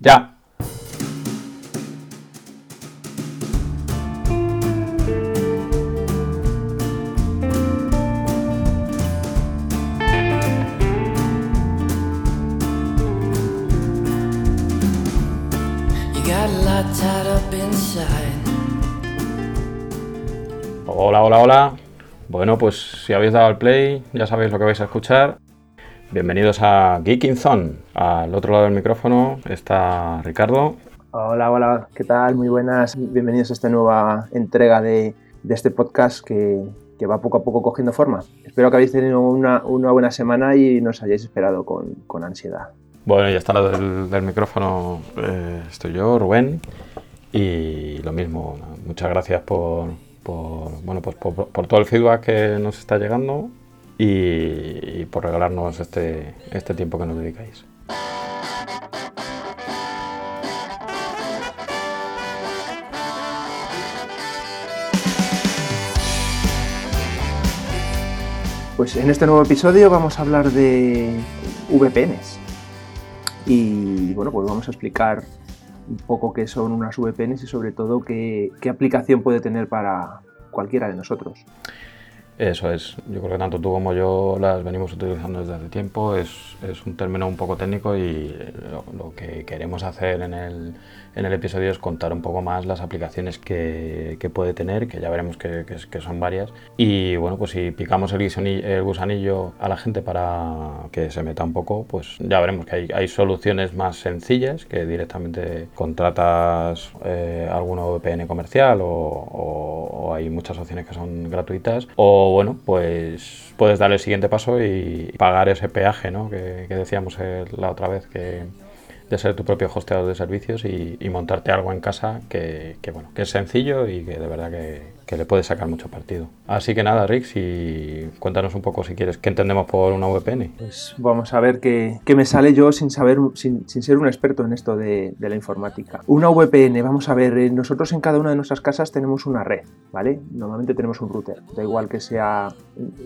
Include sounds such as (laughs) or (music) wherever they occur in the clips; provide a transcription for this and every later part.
Ya. Hola, hola, hola. Bueno, pues si habéis dado al play, ya sabéis lo que vais a escuchar. Bienvenidos a Geeking Zone. Al otro lado del micrófono está Ricardo. Hola, hola, ¿qué tal? Muy buenas. Bienvenidos a esta nueva entrega de, de este podcast que, que va poco a poco cogiendo forma. Espero que habéis tenido una, una buena semana y nos hayáis esperado con, con ansiedad. Bueno, ya está al lado del, del micrófono. eh, estoy yo, Rubén. Y lo mismo, muchas gracias por, por, bueno, pues por, por todo el feedback que nos está llegando y, por regalarnos este, este tiempo que nos dedicáis. Pues en este nuevo episodio vamos a hablar de VPNs. Y bueno, pues vamos a explicar un poco qué son unas VPNs y sobre todo qué, qué aplicación puede tener para cualquiera de nosotros. Eso es, yo creo que tanto tú como yo las venimos utilizando desde hace tiempo, es, es un término un poco técnico y lo, lo que queremos hacer en el, en el, episodio es contar un poco más las aplicaciones que, que puede tener, que ya veremos que, que, que, son varias. Y bueno, pues si picamos el gusanillo, el gusanillo, a la gente para que se meta un poco, pues ya veremos que hay, hay soluciones más sencillas, que directamente contratas eh, alguna VPN comercial o, o, o hay muchas opciones que son gratuitas. O bueno, pues puedes dar el siguiente paso y pagar ese peaje ¿no? que, que decíamos la otra vez que de ser tu propio hosteador de servicios y, y montarte algo en casa que, que, bueno, que es sencillo y que de verdad que, que, le puedes sacar mucho partido. Así que nada, Rick, si cuéntanos un poco si quieres qué entendemos por una VPN. Pues vamos a ver qué, me sale yo sin saber, sin, ser un experto en esto de, de, la informática. Una VPN, vamos a ver, eh, nosotros en cada una de nuestras casas tenemos una red, ¿vale? Normalmente tenemos un router, da igual que sea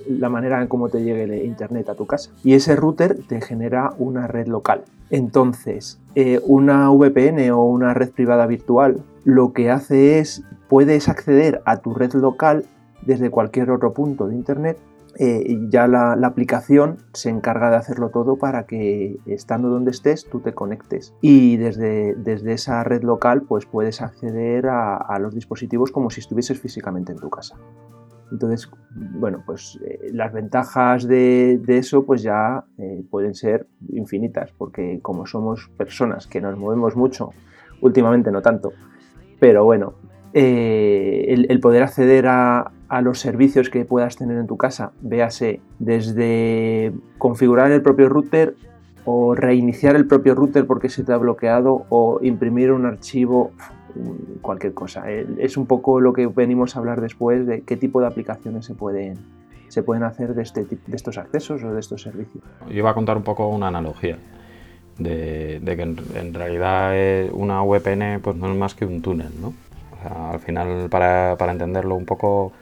la manera en cómo te llegue el internet a tu casa. Y ese router te genera una red local. Entonces, eh, una VPN o una red privada virtual lo que hace es, puedes acceder a tu red local desde cualquier otro punto de Internet eh, ya la, la, aplicación se encarga de hacerlo todo para que estando donde estés tú te conectes y desde, desde esa red local pues puedes acceder a, a los dispositivos como si estuvieses físicamente en tu casa. Entonces, bueno, pues eh, las ventajas de, de, eso pues ya eh, pueden ser infinitas, porque como somos personas que nos movemos mucho, últimamente no tanto, pero bueno, eh, el, poder acceder a, los servicios que puedas tener en tu casa, véase desde configurar el propio router o reiniciar el propio router porque se te ha bloqueado o imprimir un archivo cualquier cosa. Es un poco lo que venimos a hablar después de qué tipo de aplicaciones se pueden, se pueden hacer de, este, de estos accesos o de estos servicios. Yo iba a contar un poco una analogía. De, de que en, en, realidad eh, una VPN pues no es más que un túnel, ¿no? Al final, para, entenderlo un poco,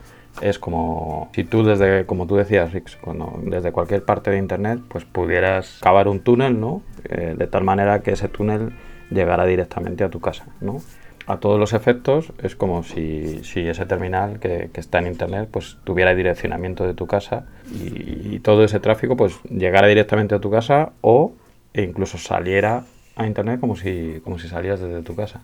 es como si tú desde, como tú decías, Rix, desde cualquier parte de internet, pues pudieras cavar un túnel, ¿no? Eh, de tal manera que ese túnel llegara directamente a tu casa, ¿no? a todos los efectos es como si, ese terminal que, está en internet pues tuviera direccionamiento de tu casa y, todo ese tráfico pues llegara directamente a tu casa o e incluso saliera a internet como si, como si salieras desde tu casa.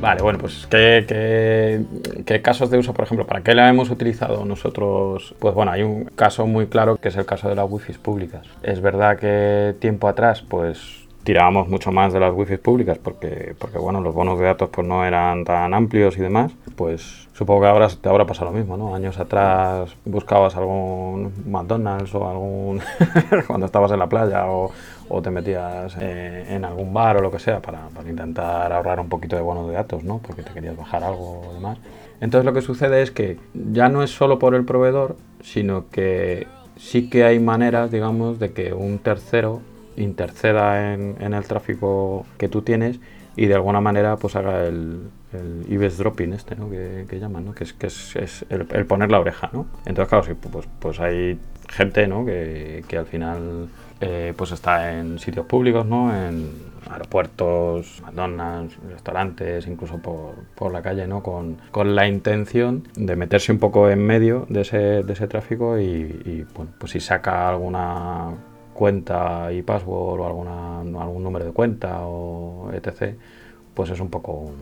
Vale, bueno, pues ¿qué, qué, ¿qué, casos de uso, por ejemplo, para qué la hemos utilizado nosotros? Pues bueno, hay un caso muy claro que es el caso de las wifi públicas. Es verdad que tiempo atrás, pues tirábamos mucho más de las wifi públicas porque, porque bueno, los bonos de datos pues no eran tan amplios y demás, pues supongo que ahora habrá pasado lo mismo, ¿no? Años atrás buscabas algún McDonald's o algún... (laughs) cuando estabas en la playa o, o te metías eh, en algún bar o lo que sea para, para, intentar ahorrar un poquito de bonos de datos, ¿no? Porque te querías bajar algo o demás. Entonces lo que sucede es que ya no es solo por el proveedor, sino que sí que hay maneras, digamos, de que un tercero interceda en, en el tráfico que tú tienes y de alguna manera pues haga el, el eavesdropping este, ¿no? Que, que llaman, ¿no? Que es, que es, es el, el poner la oreja, ¿no? Entonces, claro, sí, pues, pues hay gente, ¿no? Que, que al final eh, pues está en sitios públicos, ¿no? En aeropuertos, McDonald's, restaurantes, incluso por, por la calle, ¿no? Con, con, la intención de meterse un poco en medio de ese, de ese tráfico y, y bueno, pues si saca alguna cuenta y password o alguna, algún número de cuenta o etc., pues es un poco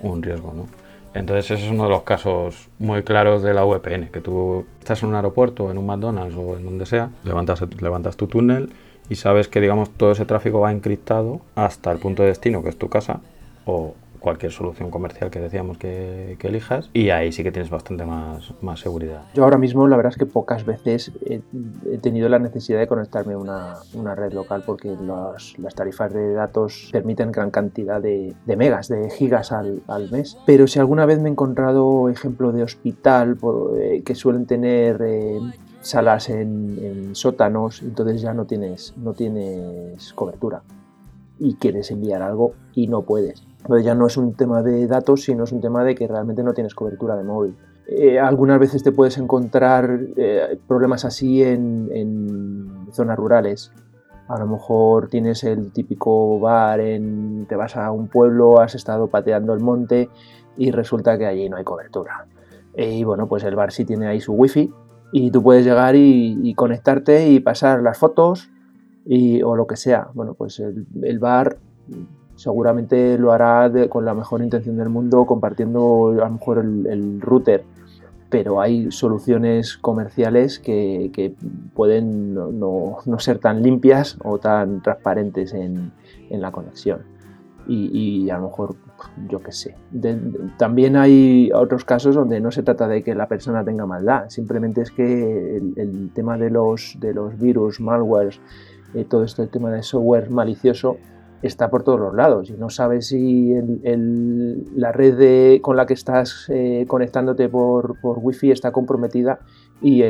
un, riesgo, ¿no? Entonces ese es uno de los casos muy claros de la VPN, que tú estás en un aeropuerto, en un McDonald's o en donde sea, levantas, levantas tu túnel y sabes que digamos todo ese tráfico va encriptado hasta el punto de destino, que es tu casa, o, cualquier solución comercial que decíamos que, que, elijas y ahí sí que tienes bastante más, más seguridad. Yo ahora mismo la verdad es que pocas veces he, he tenido la necesidad de conectarme a una, una red local porque los, las tarifas de datos permiten gran cantidad de, de megas, de gigas al, al, mes. Pero si alguna vez me he encontrado ejemplo de hospital por, eh, que suelen tener... Eh, salas en, en, sótanos, entonces ya no tienes, no tienes cobertura y quieres enviar algo y no puedes. Entonces ya no es un tema de datos, sino es un tema de que realmente no tienes cobertura de móvil. Eh, algunas veces te puedes encontrar eh, problemas así en, zonas rurales. A lo mejor tienes el típico bar, en, te vas a un pueblo, has estado pateando el monte y resulta que allí no hay cobertura. Eh, y bueno, pues el bar sí tiene ahí su wifi y tú puedes llegar y conectarte y pasar las fotos y, o lo que sea. Bueno, pues el, el bar seguramente lo hará de, con la mejor intención del mundo compartiendo a lo mejor el, el router pero hay soluciones comerciales que, que pueden no, no, no, ser tan limpias o tan transparentes en, en la conexión y, y, a lo mejor yo qué sé de, de, también hay otros casos donde no se trata de que la persona tenga maldad simplemente es que el, el tema de los, de los virus malwares eh, todo este tema de software malicioso está por todos los lados y no sabes si la red con la que estás eh, conectándote por, por wifi está comprometida y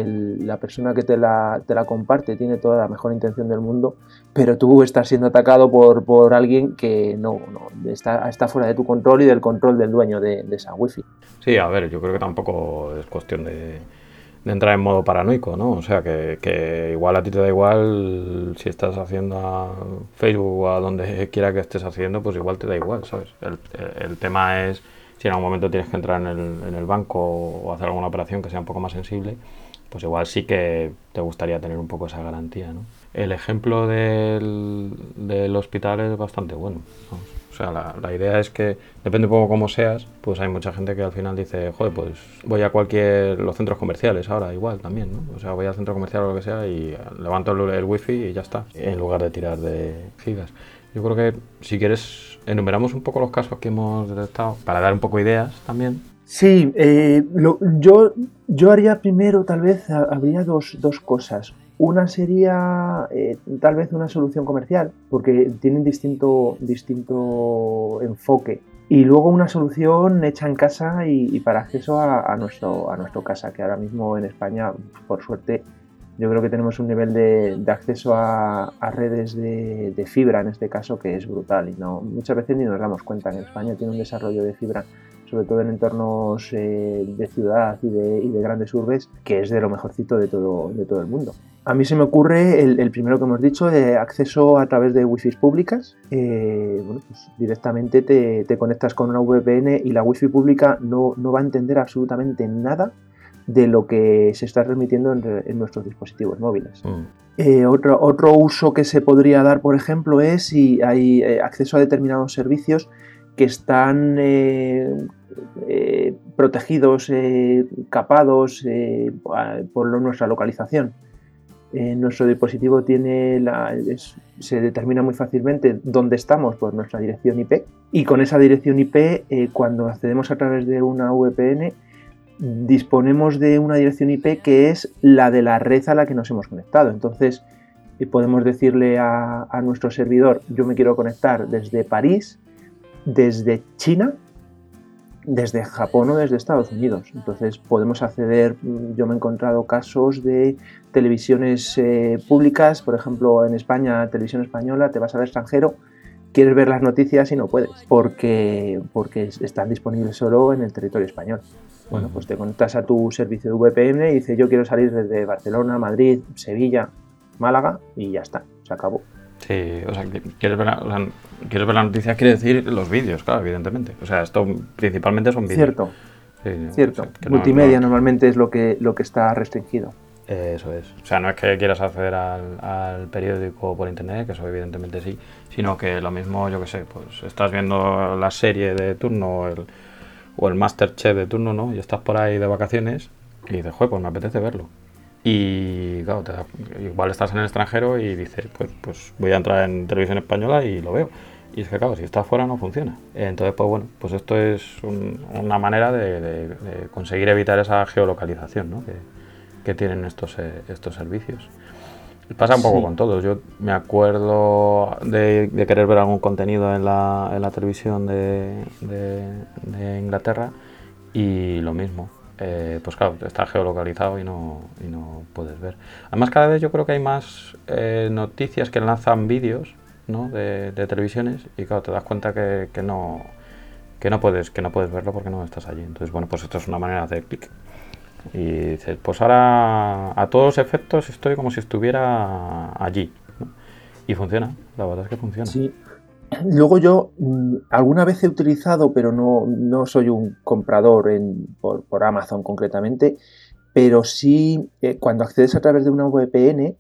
la persona que te la, te la, comparte tiene toda la mejor intención del mundo, pero tú estás siendo atacado por, por alguien que no, no, está, está fuera de tu control y del control del dueño de, de esa wifi. Sí, a ver, yo creo que tampoco es cuestión de de entrar en modo paranoico, ¿no? O sea, que, que, igual a ti te da igual si estás haciendo a Facebook o a donde quiera que estés haciendo, pues igual te da igual, ¿sabes? El, el tema es si en algún momento tienes que entrar en el, en el, banco o hacer alguna operación que sea un poco más sensible, pues igual sí que te gustaría tener un poco esa garantía, ¿no? El ejemplo del, del hospital es bastante bueno. O sea, la, la, idea es que depende un poco cómo seas, pues hay mucha gente que al final dice, joder, pues voy a cualquier, los centros comerciales ahora igual también, ¿no? O sea, voy al centro comercial o lo que sea y levanto el, el wifi y ya está, en lugar de tirar de gigas. Yo creo que si quieres, enumeramos un poco los casos que hemos detectado para dar un poco ideas también. Sí, eh, yo, yo haría primero, tal vez, habría dos, dos cosas. Una sería eh, tal vez una solución comercial, porque tienen distinto, distinto enfoque. Y luego una solución hecha en casa y, para acceso a, a, nuestro, a nuestro casa, que ahora mismo en España, por suerte, yo creo que tenemos un nivel de, acceso a, redes de, fibra, en este caso, que es brutal. Y no, muchas veces ni nos damos cuenta. En España tiene un desarrollo de fibra sobre todo en entornos eh, de ciudad y de, y de, grandes urbes, que es de lo mejorcito de todo, de todo el mundo. A mí se me ocurre el, el primero que hemos dicho, de acceso a través de wifi públicas. Eh, bueno, pues directamente te, te, conectas con una VPN y la wifi pública no, no va a entender absolutamente nada de lo que se está transmitiendo en, en nuestros dispositivos móviles. Mm. Eh, otro, otro, uso que se podría dar, por ejemplo, es si hay eh, acceso a determinados servicios que están protegidos, capados por lo, nuestra localización. Nuestro dispositivo tiene la, se determina muy fácilmente dónde estamos por nuestra dirección IP y con esa dirección IP cuando accedemos a través de una VPN disponemos de una dirección IP que es la de la red a la que nos hemos conectado. Entonces podemos decirle a, a nuestro servidor yo me quiero conectar desde París, desde China desde Japón o desde Estados Unidos. Entonces podemos acceder, mm, yo me he encontrado casos de televisiones eh, públicas, por ejemplo en España, televisión española, te vas al extranjero, quieres ver las noticias y no puedes, porque, porque están disponibles solo en el territorio español. Bueno, pues te conectas a tu servicio de VPN y dices yo quiero salir desde Barcelona, Madrid, Sevilla, Málaga y ya está, se acabó. Sí, o sea, quieres ver, la, quieres ver la noticia, quiere decir los vídeos, claro, evidentemente. O sea, esto principalmente son vídeos. Cierto. Cierto. Multimedia normalmente es lo que, lo que está restringido. Eso es. O sea, no es que quieras acceder al, periódico por internet, que eso evidentemente sí, sino que lo mismo, yo que sé, pues estás viendo la serie de turno el, o el Masterchef de turno, ¿no? Y estás por ahí de vacaciones y dices, joder, pues me apetece verlo. Y claro, igual estás en el extranjero y dices, pues, pues voy a entrar en televisión española y lo veo. Y es que claro, si estás fuera no funciona. Entonces, pues bueno, pues esto es una manera de, conseguir evitar esa geolocalización ¿no? que, que, tienen estos, eh, estos servicios. Pasa un poco con todos. Yo me acuerdo de, querer ver algún contenido en la, en la televisión de, de Inglaterra y lo mismo eh, pues claro, está geolocalizado y no, y no puedes ver. Además, cada vez yo creo que hay más eh, noticias que lanzan vídeos ¿no? de, televisiones y claro, te das cuenta que, que, no, que, no puedes, que no puedes verlo porque no estás allí. Entonces, bueno, pues esto es una manera de hacer clic. Y dices, pues ahora a todos efectos estoy como si estuviera allí. Y funciona, la verdad es que funciona. Sí, Luego yo mm, alguna vez he utilizado, pero no, soy un comprador en, por, Amazon concretamente, pero sí eh, cuando accedes a través de una VPN,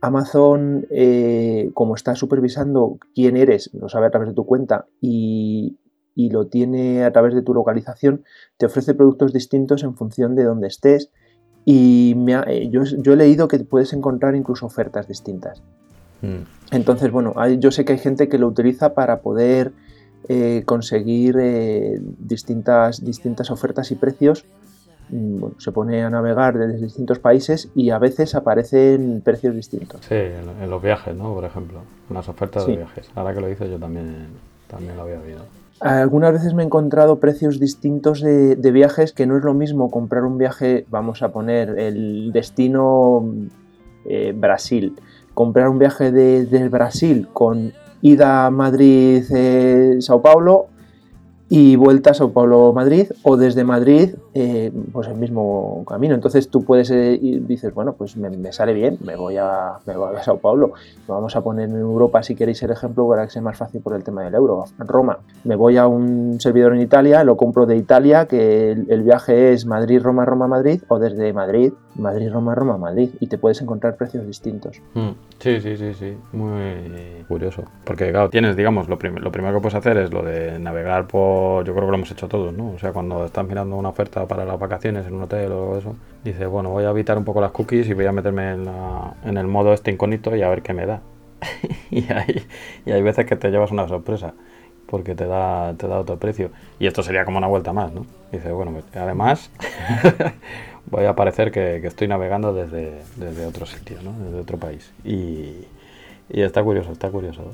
Amazon, eh, como está supervisando quién eres, lo sabe a través de tu cuenta y, lo tiene a través de tu localización, te ofrece productos distintos en función de dónde estés. Y eh, yo, yo he leído que puedes encontrar incluso ofertas distintas. Mm. Entonces, bueno, yo sé que hay gente que lo utiliza para poder eh, conseguir eh, distintas, distintas ofertas y precios. Mm, se pone a navegar desde distintos países y a veces aparecen precios distintos. Sí, en, los viajes, ¿no? Por ejemplo, en las ofertas de viajes. Ahora que lo dices yo también, también lo había oído. Algunas veces me he encontrado precios distintos de, de, viajes, que no es lo mismo comprar un viaje, vamos a poner el destino eh, Brasil, comprar un viaje desde Brasil con ida a Madrid-Sao Paulo y vuelta a Sao Paulo-Madrid o desde Madrid eh, pues el mismo camino. Entonces tú puedes eh, ir, dices, bueno, pues me, sale bien, me voy, a, me voy a Sao Paulo. vamos a poner en Europa si queréis el ejemplo para que sea más fácil por el tema del euro. Roma, me voy a un servidor en Italia, lo compro de Italia, que el, viaje es Madrid-Roma, Roma-Madrid o desde Madrid, Madrid-Roma, Roma-Madrid y te puedes encontrar precios distintos. Mm, sí, sí, sí, sí, muy curioso. Porque claro, tienes, digamos, lo, lo primero que puedes hacer es lo de navegar por yo creo que lo hemos hecho todos, ¿no? O sea, cuando estás mirando una oferta para las vacaciones en un hotel o eso, dices, bueno, voy a evitar un poco las cookies y voy a meterme en, el modo este incógnito y a ver qué me da. (laughs) y, hay, y hay veces que te llevas una sorpresa porque te da, te da otro precio. Y esto sería como una vuelta más, ¿no? Dices, bueno, pues, además (laughs) voy a parecer que, estoy navegando desde, desde otro sitio, ¿no? Desde otro país. Y, y está curioso, está curioso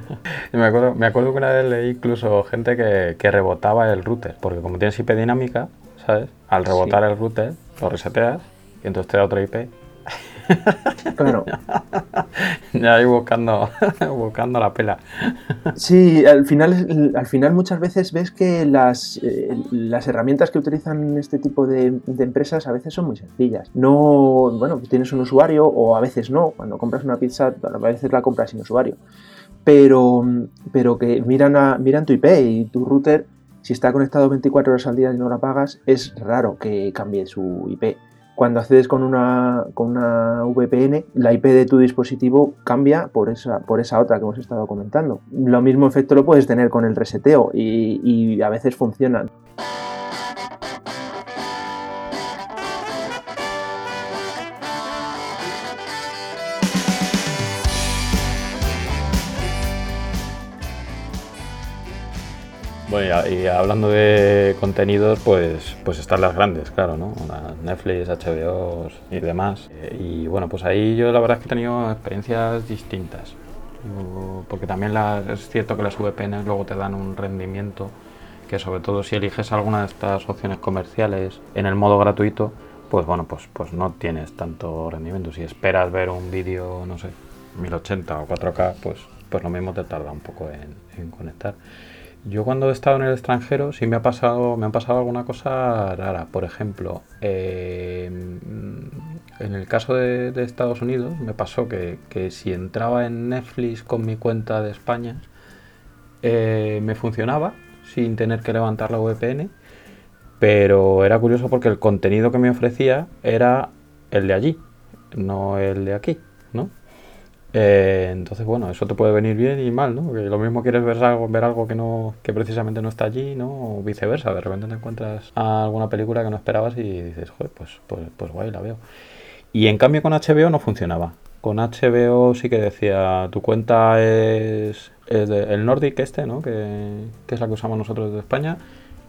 (laughs) me, acuerdo, me acuerdo que una vez leí incluso gente que, rebotaba el router, porque como tienes IP dinámica, ¿sabes? Al rebotar el router, lo reseteas y entonces te da otra IP. (laughs) Claro. ya ahí buscando, (laughs) buscando la pela. Sí, al final, al final muchas veces ves que las, eh, las herramientas que utilizan este tipo de, de, empresas a veces son muy sencillas. No, bueno, tienes un usuario o a veces no. Cuando compras una pizza, a veces la compras sin usuario pero, pero que miran, a, miran tu IP y tu router, si está conectado 24 horas al día y no la pagas, es raro que cambie su IP. Cuando accedes con una, con una VPN, la IP de tu dispositivo cambia por esa, por esa otra que hemos estado comentando. Lo mismo efecto lo puedes tener con el reseteo y, a veces funciona. Bueno, y, hablando de contenidos, pues, pues están las grandes, claro, ¿no? Netflix, HBO y demás. Y bueno, pues ahí yo la verdad es que he tenido experiencias distintas. Porque también es cierto que las VPNs luego te dan un rendimiento que sobre todo si eliges alguna de estas opciones comerciales en el modo gratuito, pues bueno, pues, pues no tienes tanto rendimiento. Si esperas ver un vídeo, no sé, 1080 o 4K, pues, pues lo mismo te tarda un poco en, conectar. Yo cuando he estado en el extranjero sí me ha pasado, me ha pasado alguna cosa rara. Por ejemplo, eh, en el caso de, Estados Unidos me pasó que, si entraba en Netflix con mi cuenta de España, eh, me funcionaba sin tener que levantar la VPN, pero era curioso porque el contenido que me ofrecía era el de allí, no el de aquí. Eh, entonces, bueno, eso te puede venir bien y mal, ¿no? Lo mismo quieres ver algo, ver algo que no, que precisamente no está allí, ¿no? O viceversa, de repente te encuentras alguna película que no esperabas y dices, joder, pues, pues, pues guay, la veo. Y en cambio con HBO no funcionaba. Con HBO sí que decía, tu cuenta es, el Nordic este, ¿no? Que, es la que usamos nosotros de España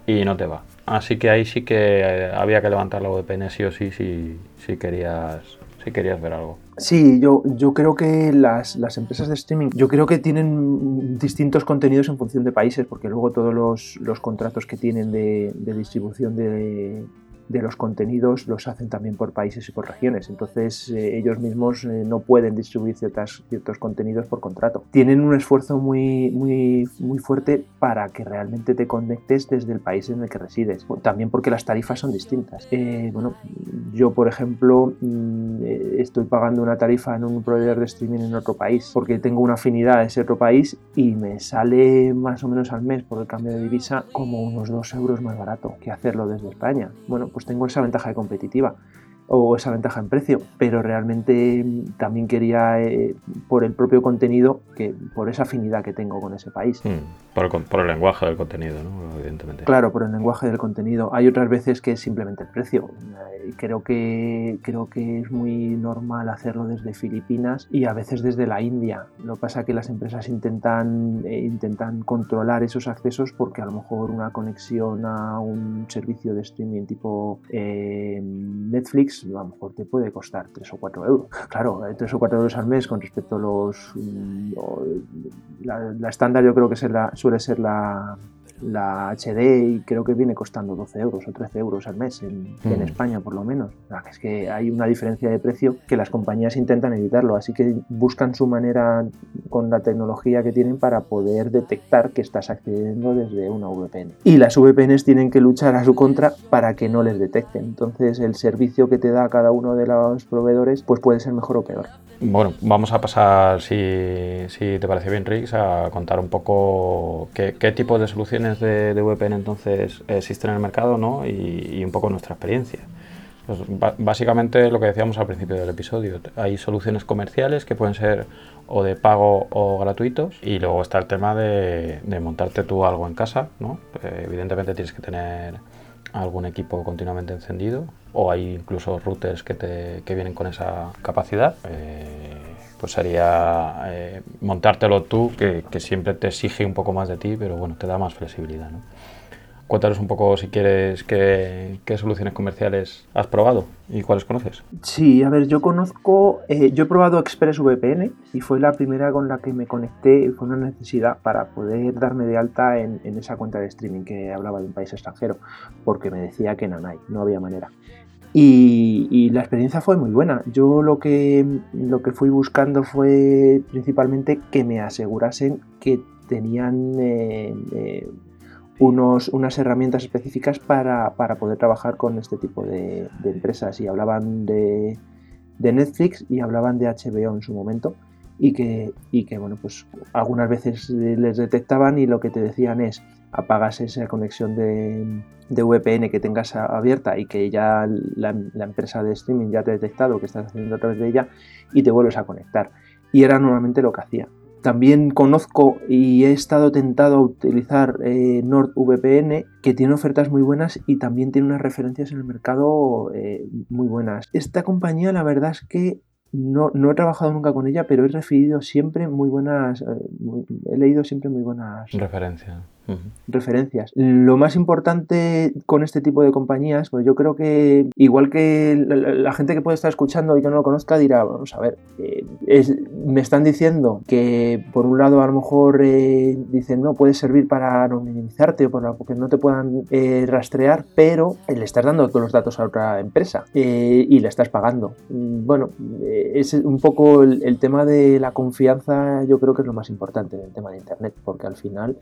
y no te va. Así que ahí sí que eh, había que levantar la VPN sí o sí si, si, querías, si querías ver algo. Sí, yo, yo creo que las, empresas de streaming, yo creo que tienen distintos contenidos en función de países, porque luego todos los, los contratos que tienen de, de distribución de, de los contenidos los hacen también por países y por regiones. Entonces eh, ellos mismos eh, no pueden distribuir ciertas, ciertos contenidos por contrato. Tienen un esfuerzo muy, muy, muy fuerte para que realmente te conectes desde el país en el que resides. También porque las tarifas son distintas. Eh, bueno, yo por ejemplo mm, estoy pagando una tarifa en un proveedor de streaming en otro país porque tengo una afinidad a ese otro país y me sale más o menos al mes por el cambio de divisa como unos 2 euros más barato que hacerlo desde España. Bueno, pues tengo esa ventaja competitiva o esa ventaja en precio, pero realmente mm, también quería, eh, por el propio contenido, que por esa afinidad que tengo con ese país. Hmm, por, el, por, el, lenguaje del contenido, ¿no? evidentemente. Claro, por el lenguaje del contenido. Hay otras veces que es simplemente el precio. Eh, creo que, creo que es muy normal hacerlo desde Filipinas y a veces desde la India. Lo que pasa es que las empresas intentan, eh, intentan controlar esos accesos porque a lo mejor una conexión a un servicio de streaming tipo Netflix a lo mejor te puede costar 3 o 4 euros. Claro, 3 eh, o 4 euros al mes con respecto a los... Mm, la, estándar yo creo que suele ser la, la HD y creo que viene costando 12 euros o 13 euros al mes en, mm. España por lo menos. Es que hay una diferencia de precio que las compañías intentan evitarlo, así que buscan su manera con la tecnología que tienen para poder detectar que estás accediendo desde una VPN. Y las VPNs tienen que luchar a su contra para que no les detecten. Entonces el servicio que te da cada uno de los proveedores pues puede ser mejor o peor. Bueno, vamos a pasar, si, te parece bien, Rix, a contar un poco qué, tipo de soluciones de, VPN entonces existen en el mercado ¿no? y, un poco nuestra experiencia. Pues, básicamente lo que decíamos al principio del episodio, hay soluciones comerciales que pueden ser o de pago o gratuitos y luego está el tema de, montarte tú algo en casa, ¿no? Eh, evidentemente tienes que tener algún equipo continuamente encendido o hay incluso routers que, te, que vienen con esa capacidad. Eh, pues sería eh, montártelo tú, que, que, siempre te exige un poco más de ti, pero bueno, te da más flexibilidad. ¿no? Cuéntanos un poco, si quieres, qué, qué, soluciones comerciales has probado y cuáles conoces. Sí, a ver, yo conozco, eh, yo he probado ExpressVPN y fue la primera con la que me conecté, fue una necesidad para poder darme de alta en, en esa cuenta de streaming que hablaba de un país extranjero, porque me decía que Nanay, no había manera. Y, la experiencia fue muy buena. Yo lo que, lo que fui buscando fue principalmente que me asegurasen que tenían eh, eh, unos, unas herramientas específicas para, poder trabajar con este tipo de, empresas. Y hablaban de, Netflix y hablaban de HBO en su momento. Y que, y que, bueno, pues algunas veces les detectaban y lo que te decían es apagas esa conexión de, de VPN que tengas abierta y que ya la, empresa de streaming ya te ha detectado que estás haciendo a través de ella y te vuelves a conectar. Y era normalmente lo que hacía. También conozco y he estado tentado a utilizar eh, NordVPN, que tiene ofertas muy buenas y también tiene unas referencias en el mercado eh, muy buenas. Esta compañía, la verdad es que no, no, he trabajado nunca con ella, pero he recibido siempre muy buenas, eh, he leído siempre muy buenas referencias. Referencias. Lo más importante con este tipo de compañías, pues yo creo que igual que la, gente que puede estar escuchando y que no lo conozca dirá, vamos a ver, eh, me están diciendo que por un lado a lo mejor eh, dicen no puede servir para anonimizarte o para que no te puedan eh, rastrear, pero le estás dando todos los datos a otra empresa y le estás pagando. Mm, bueno, es un poco el tema de la confianza, yo creo que es lo más importante en el tema de Internet, porque al final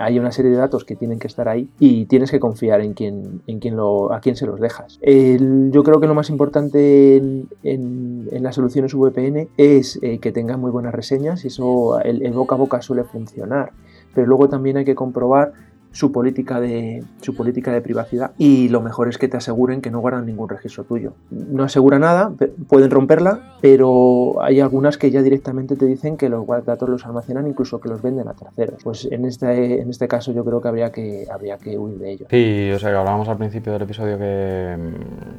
hay una serie de datos que tienen que estar ahí y tienes que confiar en quién, en quién lo, a quién se los dejas. yo creo que lo más importante en, en, las soluciones VPN es eh, que tengan muy buenas reseñas y eso el boca a boca suele funcionar. Pero luego también hay que comprobar su política de su política de privacidad y lo mejor es que te aseguren que no guardan ningún registro tuyo. No asegura nada, pueden romperla, pero hay algunas que ya directamente te dicen que los datos los almacenan incluso que los venden a terceros. Pues en este en este caso yo creo que habría que habría que huir de ello. Sí, o sea, que hablábamos al principio del episodio que,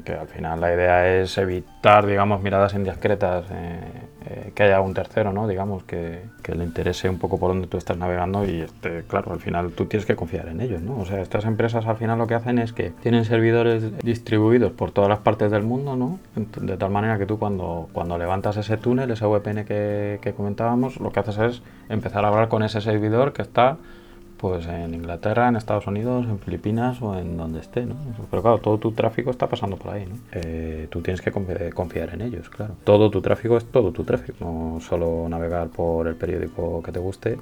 que al final la idea es evitar, digamos, miradas indiscretas eh, eh, que haya un tercero, ¿no? Digamos, que, que, le interese un poco por donde tú estás navegando y, este, claro, al final tú tienes que confiar en ellos, ¿no? O sea, estas empresas al final lo que hacen es que tienen servidores distribuidos por todas las partes del mundo, ¿no? De tal manera que tú cuando, cuando levantas ese túnel, ese VPN que, que comentábamos, lo que haces es empezar a hablar con ese servidor que está pues en Inglaterra, en Estados Unidos, en Filipinas o en donde esté, ¿no? Pero claro, todo tu tráfico está pasando por ahí, ¿no? Eh, tú tienes que confiar en ellos, claro. Todo tu tráfico es todo tu tráfico, no solo navegar por el periódico que te guste,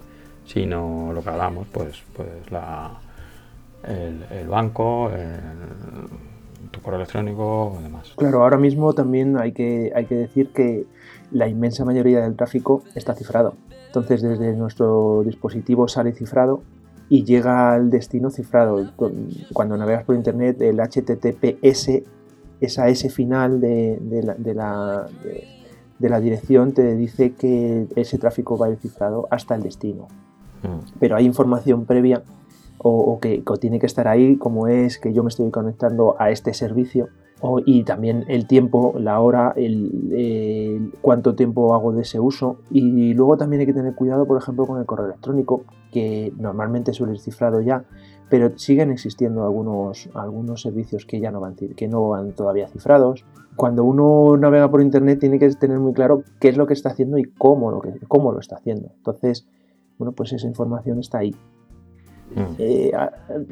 sino lo que hablamos, pues, pues la, el, banco, tu correo electrónico y demás. Claro, ahora mismo también hay que, hay que decir que la inmensa mayoría del tráfico está cifrado. Entonces desde nuestro dispositivo sale cifrado y llega al destino cifrado. Cuando navegas por internet, el HTTPS, esa S final de, la, de, la, dirección te dice que ese tráfico va a ir cifrado hasta el destino. Mm. Pero hay información previa o, que, tiene que estar ahí, como es que yo me estoy conectando a este servicio y también el tiempo, la hora, el, cuánto tiempo hago de ese uso. Y luego también hay que tener cuidado, por ejemplo, con el correo electrónico, que normalmente suele ir cifrado ya, pero siguen existiendo algunos, algunos servicios que ya no van, que no van todavía cifrados. Cuando uno navega por internet tiene que tener muy claro qué es lo que está haciendo y cómo lo, que, cómo lo está haciendo. Entonces, bueno, pues esa información está ahí. Mm. Eh,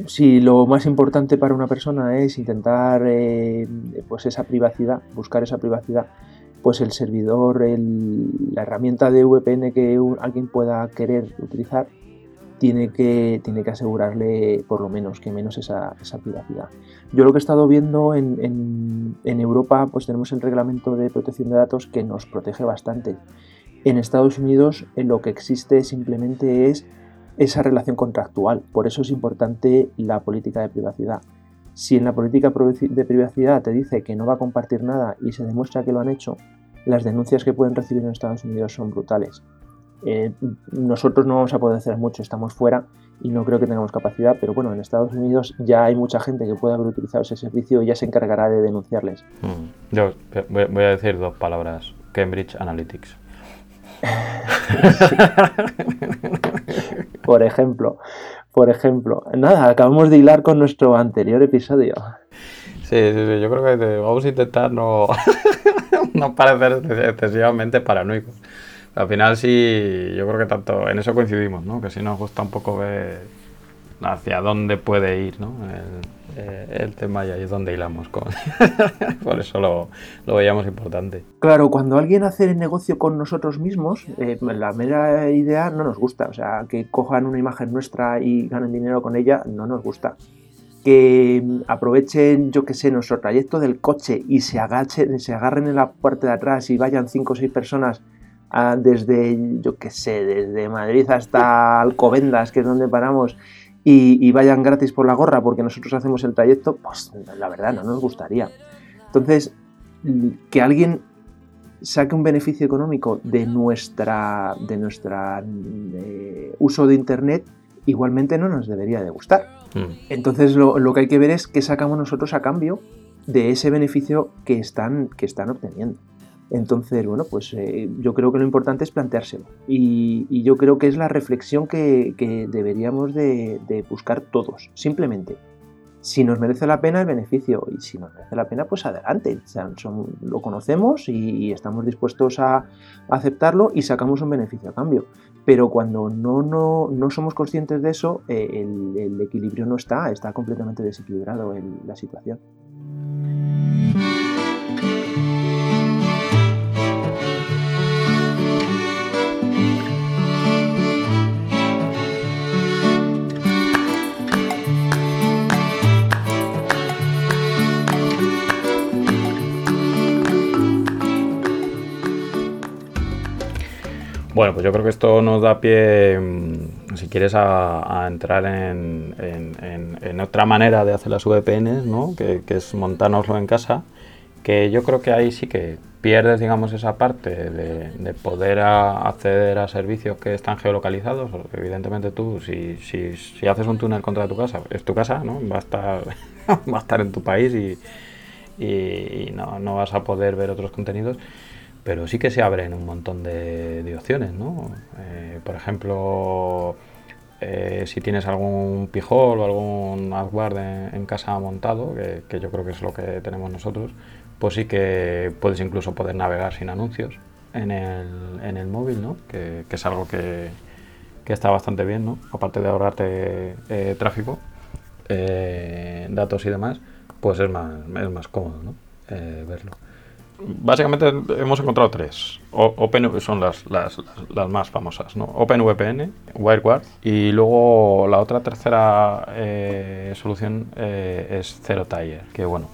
si lo más importante para una persona es intentar eh, pues esa privacidad, buscar esa privacidad, pues el servidor, la herramienta de VPN que alguien pueda querer utilizar, tiene que, tiene que asegurarle por lo menos que menos esa, privacidad. Yo lo que he estado viendo en, en, Europa, pues tenemos el reglamento de protección de datos que nos protege bastante. En Estados Unidos lo que existe simplemente es esa relación contractual. Por eso es importante la política de privacidad. Si en la política de privacidad te dice que no va a compartir nada y se demuestra que lo han hecho, las denuncias que pueden recibir en Estados Unidos son brutales. Eh, nosotros no vamos a poder hacer mucho, estamos fuera y no creo que tengamos capacidad, pero bueno, en Estados Unidos ya hay mucha gente que puede haber utilizado ese servicio y ya se encargará de denunciarles. Mm. Yo voy a decir dos palabras, Cambridge Analytics. (laughs) (laughs) por ejemplo, por ejemplo. Nada, acabamos de hilar con nuestro anterior episodio. Sí, sí, sí yo creo que vamos a intentar (laughs) no, parecer excesivamente paranoicos. Al final sí, yo creo que tanto en eso coincidimos, ¿no? Que si nos gusta un poco ver hacia dónde puede ir, ¿no? Eh, el tema y es donde hilamos. (laughs) Por eso lo, lo, veíamos importante. Claro, cuando alguien hace el negocio con nosotros mismos, eh, la mera idea no nos gusta. O sea, que cojan una imagen nuestra y ganen dinero con ella, no nos gusta. Que aprovechen, yo que sé, nuestro trayecto del coche y se, agachen, se agarren en la parte de atrás y vayan cinco o seis personas desde, yo que sé, desde Madrid hasta Alcobendas, que es donde paramos, y, vayan gratis por la gorra porque nosotros hacemos el trayecto, pues la verdad no nos gustaría. Entonces, que alguien saque un beneficio económico de nuestra, de nuestra eh, uso de Internet, igualmente no nos debería de gustar. Mm. Entonces lo, lo, que hay que ver es qué sacamos nosotros a cambio de ese beneficio que están, que están obteniendo. Entonces, bueno, pues eh, yo creo que lo importante es planteárselo. Y, yo creo que es la reflexión que, deberíamos de, buscar todos. Simplemente, Si nos merece la pena el beneficio y si nos merece la pena, pues adelante. O sea, lo conocemos y, estamos dispuestos a, aceptarlo y sacamos un beneficio a cambio. Pero cuando no, no, no somos conscientes de eso, eh, el, el, equilibrio no está, está completamente desequilibrado en la situación. Pues yo creo que esto nos da pie, mm, si quieres, a, entrar en, otra manera de hacer las VPNs, ¿no? que, es montárnoslo en casa, que yo creo que ahí sí que pierdes, digamos, esa parte de, poder acceder a servicios que están geolocalizados. Evidentemente tú, si, haces un túnel contra tu casa, es tu casa, ¿no? Va a estar, (laughs) va a estar en tu país y, no vas a poder ver otros contenidos pero sí que se abren un montón de, opciones, ¿no? Eh, por ejemplo, eh, si tienes algún pijol o algún AdWord en, casa montado, que, yo creo que es lo que tenemos nosotros, pues sí que puedes incluso poder navegar sin anuncios en el, móvil, ¿no? Que, es algo que, está bastante bien, ¿no? Aparte de ahorrarte eh, tráfico, datos y demás, pues es más, es más cómodo, ¿no? verlo básicamente hemos encontrado tres. Open son las, las, las, más famosas, ¿no? OpenVPN, WireGuard y luego la otra tercera eh, solución eh, es Zero que bueno,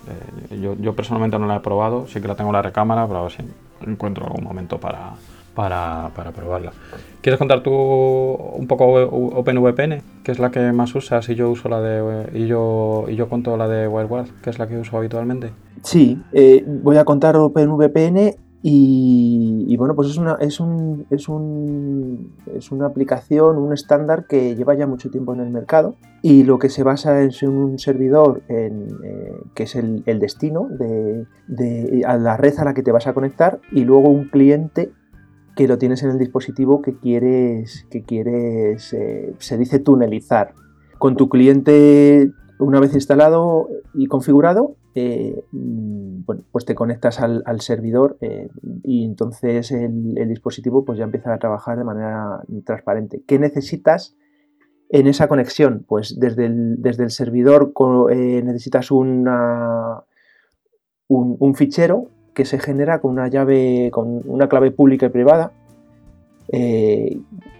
eh, yo, yo, personalmente no la he probado, sí que la tengo en la recámara, pero a ver si encuentro algún momento para, para, para, probarla. ¿Quieres contar tú un poco OpenVPN, que es la que más usas y yo uso la de y yo y yo cuento la de WireGuard, que es la que uso habitualmente? Sí, eh, voy a contar OpenVPN y, bueno, pues es una, es, un, es, un, es una aplicación, un estándar que lleva ya mucho tiempo en el mercado y lo que se basa es en un servidor en, eh, que es el, destino de, de, a la red a la que te vas a conectar y luego un cliente que lo tienes en el dispositivo que quieres, que quieres eh, se dice tunelizar. Con tu cliente, una vez instalado y configurado, eh, mm, bueno, pues te conectas al, servidor eh, y entonces el, dispositivo pues ya empieza a trabajar de manera transparente. ¿Qué necesitas en esa conexión? Pues desde el, desde el servidor necesitas una, un fichero que se genera con una llave, con una clave pública y privada, eh,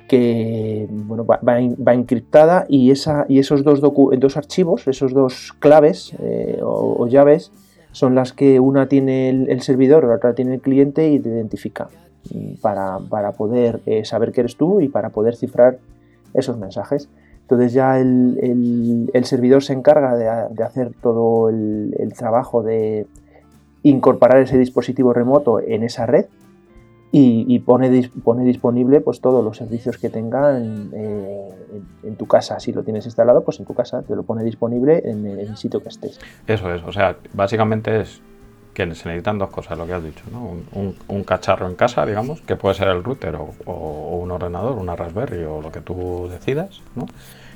que bueno, va, encriptada y, esa, y esos dos, dos archivos, esos dos claves eh, o, llaves, son las que una tiene el, servidor, la otra tiene el cliente y te identifica mm, para, poder eh, saber que eres tú y para poder cifrar esos mensajes. Entonces ya el, servidor se encarga de, hacer todo el trabajo de, incorporar ese dispositivo remoto en esa red y, pone, pone, disponible pues, todos los servicios que tengan eh, en, tu casa. Si lo tienes instalado, pues en tu casa te lo pone disponible en el, sitio que estés. Eso es, o sea, básicamente es que se necesitan dos cosas, lo que has dicho, ¿no? un, cacharro en casa, digamos, que puede ser el router o, un ordenador, una Raspberry o lo que tú decidas, ¿no?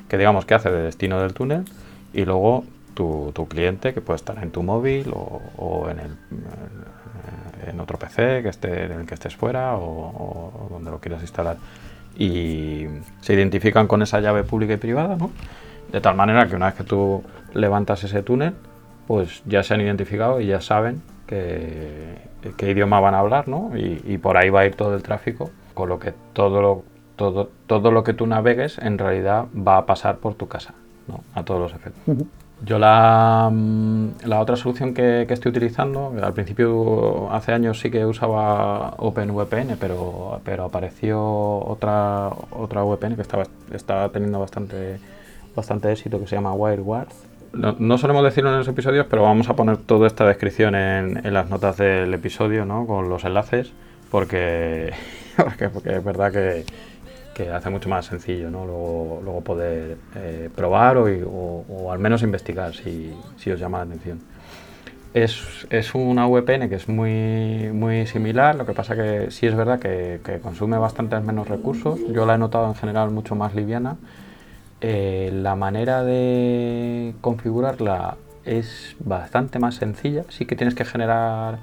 que digamos que hace de destino del túnel y luego tu, cliente, que puede estar en tu móvil o, en, el, eh, en otro PC que esté, en el que estés fuera o, donde lo quieras instalar. Y se identifican con esa llave pública y privada, ¿no? De tal manera que una vez que tú levantas ese túnel, pues ya se han identificado y ya saben qué idioma van a hablar, ¿no? Y, por ahí va a ir todo el tráfico, con lo que todo lo, todo, todo lo que tú navegues en realidad va a pasar por tu casa, ¿no? A todos los efectos. Yo la, mm, la, otra solución que, estoy utilizando, al principio hace años sí que usaba OpenVPN, pero, pero apareció otra, otra VPN que estaba, está teniendo bastante, bastante éxito que se llama WireGuard. No, no, solemos decirlo en los episodios, pero vamos a poner toda esta descripción en, en las notas del episodio, ¿no? con los enlaces, porque, (laughs) porque es verdad que, que hace mucho más sencillo ¿no? luego, poder eh, probar o, al menos investigar si, os llama la atención. Es, es, una VPN que es muy, muy similar, lo que pasa que sí es verdad que, consume bastantes menos recursos. Yo la he notado en general mucho más liviana Eh, la manera de configurarla es bastante más sencilla. Sí que tienes que generar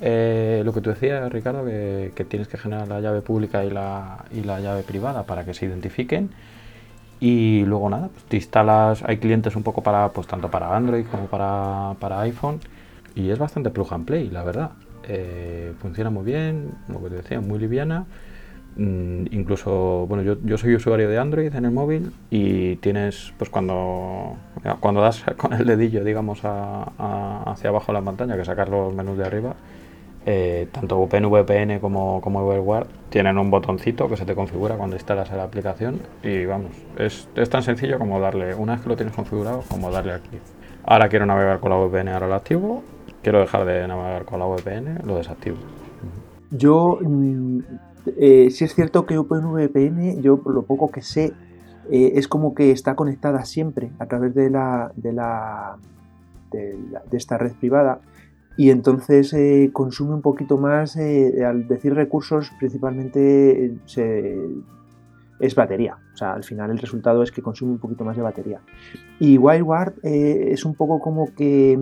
eh, lo que tú decías, Ricardo, que, tienes que generar la llave pública y la, y la llave privada para que se identifiquen. Y luego nada, pues te instalas, hay clientes un poco para, pues tanto para Android como para, para iPhone. Y es bastante plug and play, la verdad. Eh, funciona muy bien, como te decía, muy liviana. Mm, incluso, bueno, yo, yo, soy usuario de Android en el móvil y tienes, pues cuando, cuando das con el dedillo, digamos, hacia abajo la pantalla, que sacas los menús de arriba, eh, tanto OpenVPN como, como tienen un botoncito que se te configura cuando instalas la aplicación y vamos, es, es, tan sencillo como darle, una vez que lo tienes configurado, como darle aquí. Ahora quiero navegar con la VPN, ahora lo activo, quiero dejar de navegar con la VPN, lo desactivo. Yo mm, eh, si es cierto que OpenVPN, yo por lo poco que sé, eh, es como que está conectada siempre a través de la, de, la, de, esta red privada y entonces eh, consume un poquito más, al decir recursos, principalmente es batería. O sea, al final el resultado es que consume un poquito más de batería. Y WireGuard es un poco como que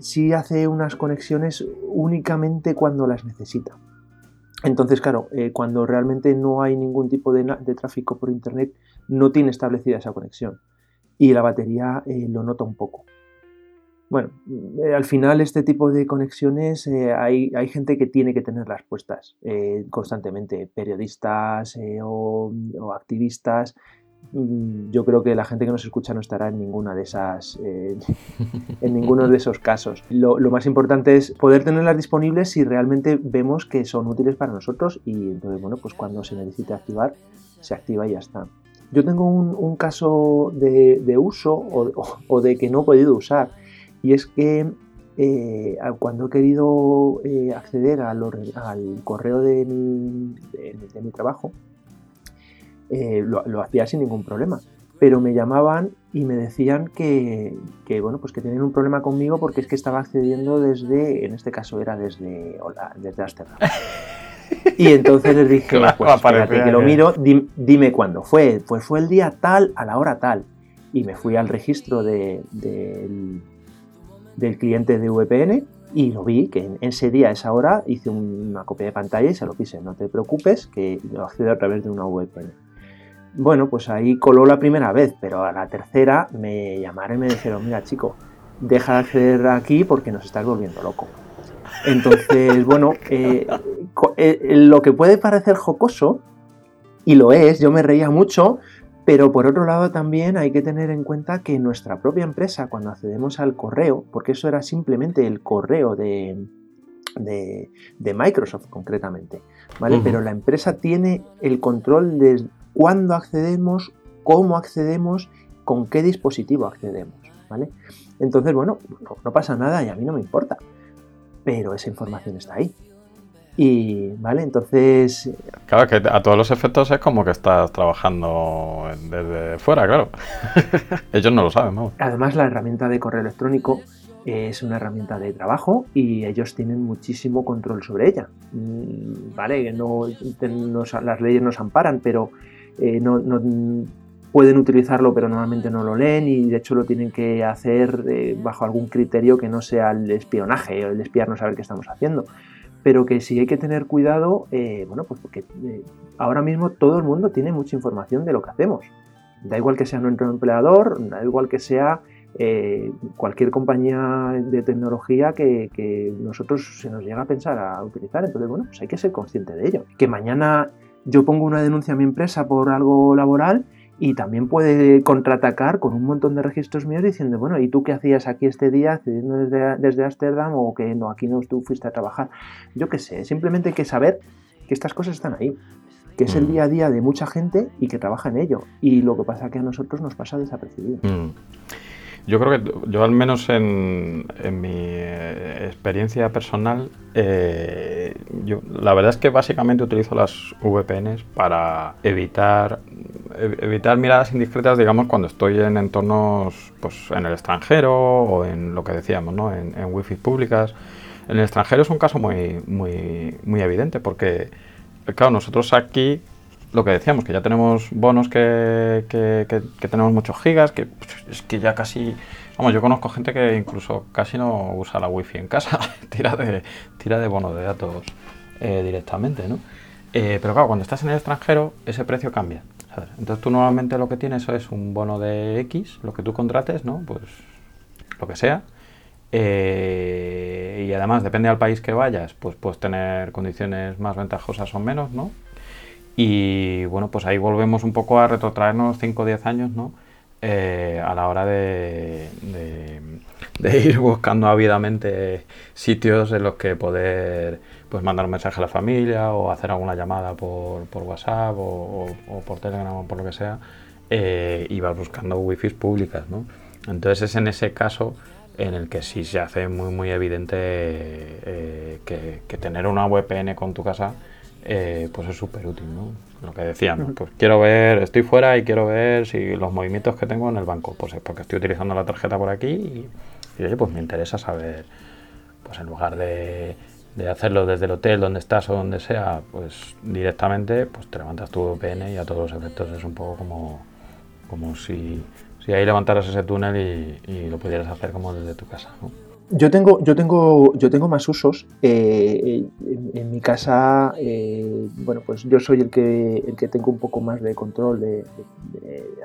sí hace unas conexiones únicamente cuando las necesita. Entonces, claro, eh, cuando realmente no hay ningún tipo de, tráfico por Internet, no tiene establecida esa conexión. Y la batería eh, lo nota un poco. Bueno, eh, al final este tipo de conexiones hay, hay, gente que tiene que tenerlas puestas constantemente, periodistas o, activistas. Mm, yo creo que la gente que nos escucha no estará en ninguna de esas eh, (laughs) en ninguno de esos casos. Lo, más importante es poder tenerlas disponibles si realmente vemos que son útiles para nosotros y entonces bueno pues cuando se necesite activar se activa y ya está. Yo tengo un, caso de, uso o, de que no he podido usar y es que eh, cuando he querido eh, acceder al, correo de mi trabajo eh, lo, hacía sin ningún problema. Pero me llamaban y me decían que, bueno, pues que tenían un problema conmigo porque es que estaba accediendo desde, en este caso era desde, hola, desde Amsterdam. (laughs) Y entonces les dije, pues espérate que lo miro, dime, cuándo fue. Pues fue el día tal, a la hora tal. Y me fui al registro del, del cliente de VPN y lo vi que en ese día, a esa hora, hice una copia de pantalla y se lo pise. No te preocupes, que lo accedo a través de una VPN. Bueno, pues ahí coló la primera vez, pero a la tercera me llamaron y me dijeron, mira chico, deja de acceder aquí porque nos estás volviendo loco. Entonces, (laughs) bueno, eh, eh, lo que puede parecer jocoso, y lo es, yo me reía mucho, pero por otro lado también hay que tener en cuenta que nuestra propia empresa, cuando accedemos al correo, porque eso era simplemente el correo de, de, Microsoft concretamente, ¿vale? Pero la empresa tiene el control de cuándo accedemos, cómo accedemos, con qué dispositivo accedemos, ¿vale? Entonces, bueno, no, pasa nada y a mí no me importa, pero esa información está ahí. Y, ¿vale? Entonces... Claro, que a todos los efectos es como que estás trabajando desde fuera, claro. (laughs) Ellos no lo saben, ¿no? Además, la herramienta de correo electrónico es una herramienta de trabajo y ellos tienen muchísimo control sobre ella. Mm, ¿Vale? No, las leyes nos amparan, pero eh, no, pueden utilizarlo pero normalmente no lo leen y de hecho lo tienen que hacer eh, bajo algún criterio que no sea el espionaje o el espiar saber qué estamos haciendo. Pero que sí hay que tener cuidado, eh, bueno, pues porque ahora mismo todo el mundo tiene mucha información de lo que hacemos. Da igual que sea nuestro empleador, da igual que sea cualquier compañía de tecnología que, que, nosotros se nos llega a pensar a utilizar. Entonces, bueno, pues hay que ser consciente de ello. Que mañana yo pongo una denuncia a mi empresa por algo laboral y también puede contraatacar con un montón de registros míos diciendo, bueno, ¿y tú qué hacías aquí este día accediendo desde, desde Ámsterdam o que no, aquí no tú fuiste a trabajar? Yo qué sé, simplemente hay que saber que estas cosas están ahí, que es el mm. día a día de mucha gente y que trabaja en ello. Y lo que pasa es que a nosotros nos pasa desapercibido. Mm. Yo creo que yo al menos en, mi eh, experiencia personal, eh, yo, la verdad es que básicamente utilizo las VPNs para evitar evitar miradas indiscretas, digamos, cuando estoy en entornos, pues, en el extranjero o en lo que decíamos, ¿no? En, en wifi públicas. En el extranjero es un caso muy, muy, muy evidente porque, claro, nosotros aquí lo que decíamos, que ya tenemos bonos que, que, que, tenemos muchos gigas, que es que ya casi... Vamos, yo conozco gente que incluso casi no usa la wifi en casa, (laughs) tira de, tira de bonos de datos eh, directamente, ¿no? Eh, pero claro, cuando estás en el extranjero, ese precio cambia. Entonces tú normalmente lo que tienes es un bono de X, lo que tú contrates, ¿no? Pues lo que sea. Eh, y además, depende del país que vayas, pues puedes tener condiciones más ventajosas o menos, ¿no? Y bueno, pues ahí volvemos un poco a retrotraernos 5 o 10 años, ¿no? Eh, a la hora de, ir buscando ávidamente sitios en los que poder pues mandar un mensaje a la familia o hacer alguna llamada por, WhatsApp o, por Telegram o por lo que sea, eh, y vas buscando wifi públicas, ¿no? Entonces es en ese caso en el que sí se hace muy muy evidente eh, que, tener una VPN con tu casa eh, pues es súper útil, ¿no? Lo que decían, pues quiero ver, estoy fuera y quiero ver si los movimientos que tengo en el banco, pues es porque estoy utilizando la tarjeta por aquí y, oye, pues me interesa saber, pues en lugar de, hacerlo desde el hotel donde estás o donde sea, pues directamente, pues te levantas tu VPN y a todos los efectos es un poco como, como si, si ahí levantaras ese túnel y, lo pudieras hacer como desde tu casa. Yo tengo, yo tengo, yo tengo más usos. Eh, en, mi casa, eh, bueno, pues yo soy el que, el que tengo un poco más de control de,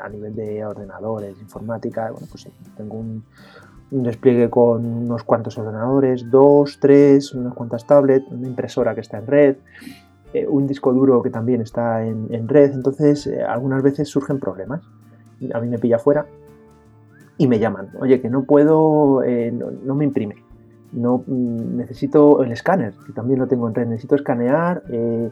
a nivel de ordenadores, informática. Bueno, pues tengo un, despliegue con unos cuantos ordenadores, dos, tres, unas cuantas tablets, una impresora que está en red, eh, un disco duro que también está en, red. Entonces, algunas veces surgen problemas. A mí me pilla fuera y me llaman, oye, que no puedo, eh, no, me imprime, no mm, necesito el escáner, que también lo tengo en red, necesito escanear. Eh,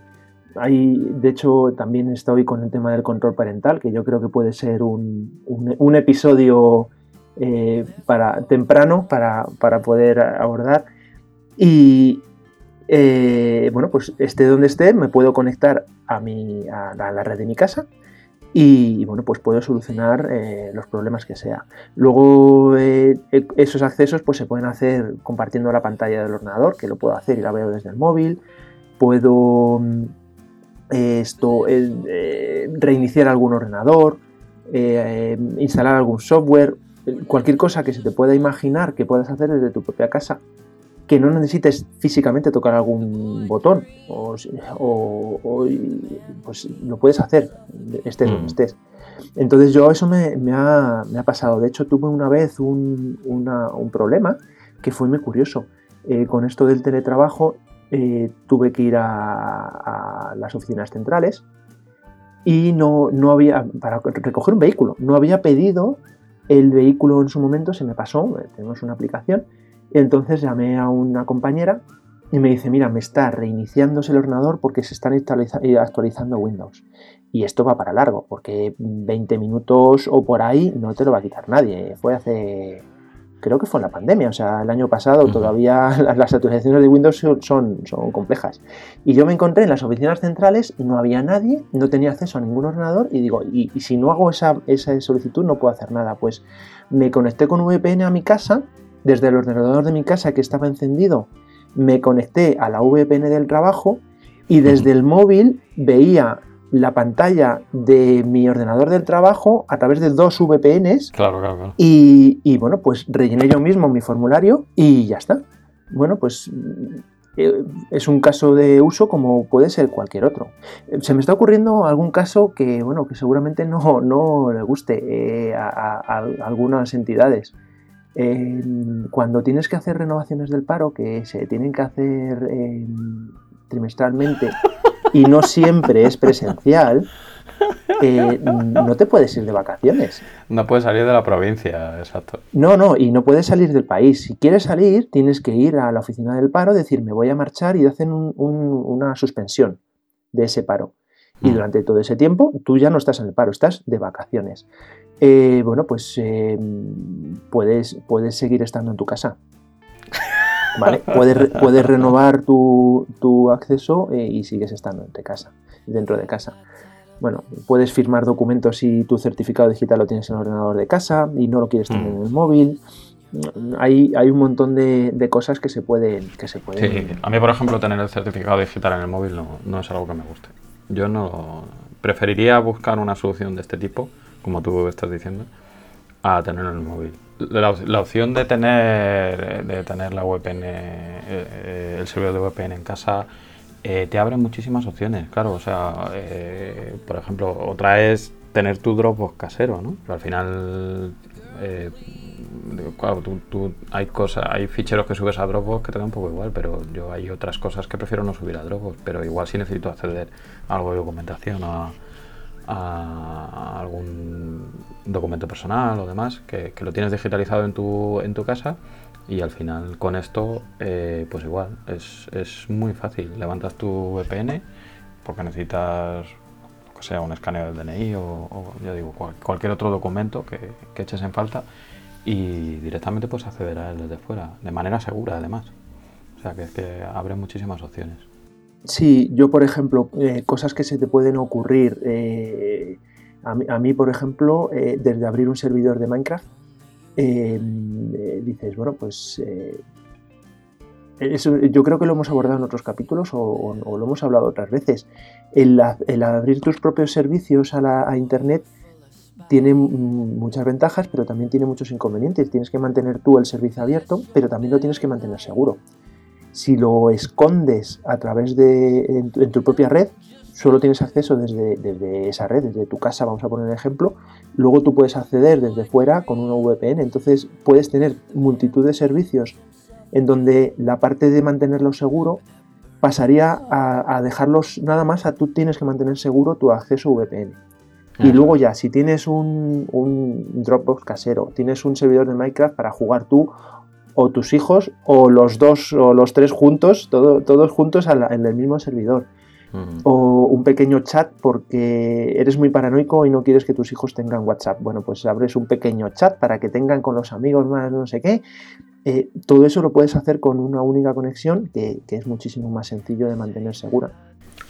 hay, de hecho, también estoy con el tema del control parental, que yo creo que puede ser un, un, episodio eh, para, temprano para, para, poder abordar. Y bueno, pues esté donde esté, me puedo conectar a, mi, a la red de mi casa y bueno, pues puedo solucionar eh, los problemas que sea. Luego eh, e, esos accesos pues se pueden hacer compartiendo la pantalla del ordenador, que lo puedo hacer y la veo desde el móvil. Puedo mm, esto, eh, reiniciar algún ordenador, instalar algún software, cualquier cosa que se te pueda imaginar que puedas hacer desde tu propia casa que no necesites físicamente tocar algún botón o, pues lo puedes hacer, estés donde mm. estés. Entonces yo eso me, ha, pasado. De hecho tuve una vez un, problema que fue muy curioso. Eh, con esto del teletrabajo eh, tuve que ir a, las oficinas centrales y no, no había, para recoger un vehículo, no había pedido el vehículo en su momento, se me pasó, eh, tenemos una aplicación entonces llamé a una compañera y me dice, mira, me está reiniciándose el ordenador porque se están actualizando Windows. Y esto va para largo, porque 20 minutos o por ahí no te lo va a quitar nadie. Fue hace, creo que fue en la pandemia, o sea, el año pasado todavía (laughs) las, actualizaciones de Windows son, son complejas. Y yo me encontré en las oficinas centrales y no había nadie, no tenía acceso a ningún ordenador y digo, y, si no hago esa, esa solicitud no puedo hacer nada. Pues me conecté con VPN a mi casa desde el ordenador de mi casa que estaba encendido, me conecté a la VPN del trabajo y desde el móvil veía la pantalla de mi ordenador del trabajo a través de dos VPNs. Claro, claro, Y, bueno, pues rellené yo mismo mi formulario y ya está. Bueno, pues eh, es un caso de uso como puede ser cualquier otro. Se me está ocurriendo algún caso que, bueno, que seguramente no, no le guste eh, a, algunas entidades cuando tienes que hacer renovaciones del paro, que se tienen que hacer em, trimestralmente (laughs) y no siempre es presencial, eh, no te puedes ir de vacaciones. No puedes salir de la provincia, exacto. No, no, y no puedes salir del país. Si quieres salir, tienes que ir a la oficina del paro, decir, me voy a marchar y hacen una suspensión de ese paro. Y mm. durante todo ese tiempo tú ya no estás en el paro, estás de vacaciones. Eh, bueno, pues eh, puedes, puedes seguir estando en tu casa. ¿Vale? (laughs) Puedes, puedes renovar tu, acceso eh, y sigues estando en casa, dentro de casa. Bueno, puedes firmar documentos si tu certificado digital lo tienes en el ordenador de casa y no lo quieres tener en el móvil. Hay, hay un montón de, cosas que se pueden... Que se pueden... a mí, por ejemplo, tener el certificado digital en el móvil no, no es algo que me guste. Yo no preferiría buscar una solución de este tipo, como tú estás diciendo, a tenerlo en el móvil. La, opción de tener, de tener la VPN, eh, eh, el servidor de VPN en casa, eh, te abre muchísimas opciones, claro. O sea, eh, por ejemplo, otra es tener tu Dropbox casero, ¿no? Pero al final, eh, claro, tú, tú- hay cosas, hay ficheros que subes a Dropbox que te da un poco igual, pero yo hay otras cosas que prefiero no subir a Dropbox, pero igual si necesito acceder a algo de documentación, a, a algún documento personal o demás, que, que lo tienes digitalizado en tu, en tu casa y al final con esto, eh, pues igual, es, es muy fácil. Levantas tu VPN porque necesitas, sea un escaneo del DNI o, o, ya digo, cual- cualquier otro documento que, que eches en falta y directamente puedes acceder a él desde fuera, de manera segura además. O sea que es que abre muchísimas opciones. Sí, yo por ejemplo, eh, cosas que se te pueden ocurrir. eh, a, mí, por ejemplo, eh, desde abrir un servidor de Minecraft, dices, bueno, pues eso, yo creo que lo hemos abordado en otros capítulos o, lo hemos hablado otras veces. El, abrir tus propios servicios a, la, a Internet tiene muchas ventajas, pero también tiene muchos inconvenientes. Tienes que mantener tú el servicio abierto, pero también lo tienes que mantener seguro si lo escondes a través de en tu, en tu propia red, solo tienes acceso desde, desde esa red, desde tu casa, vamos a poner un ejemplo, luego tú puedes acceder desde fuera con una VPN, entonces puedes tener multitud de servicios en donde la parte de mantenerlo seguro pasaría a, a dejarlos nada más a tú tienes que mantener seguro tu acceso VPN. Y luego ya, si tienes un, un Dropbox casero, tienes un servidor de Minecraft para jugar tú o tus hijos o los dos o los tres juntos, todo- todos juntos la- en el mismo servidor. O un pequeño chat porque eres muy paranoico y no quieres que tus hijos tengan WhatsApp. Bueno, pues abres un pequeño chat para que tengan con los amigos más no sé qué. Eh, todo eso lo puedes hacer con una única conexión que, que es muchísimo más sencillo de mantener segura.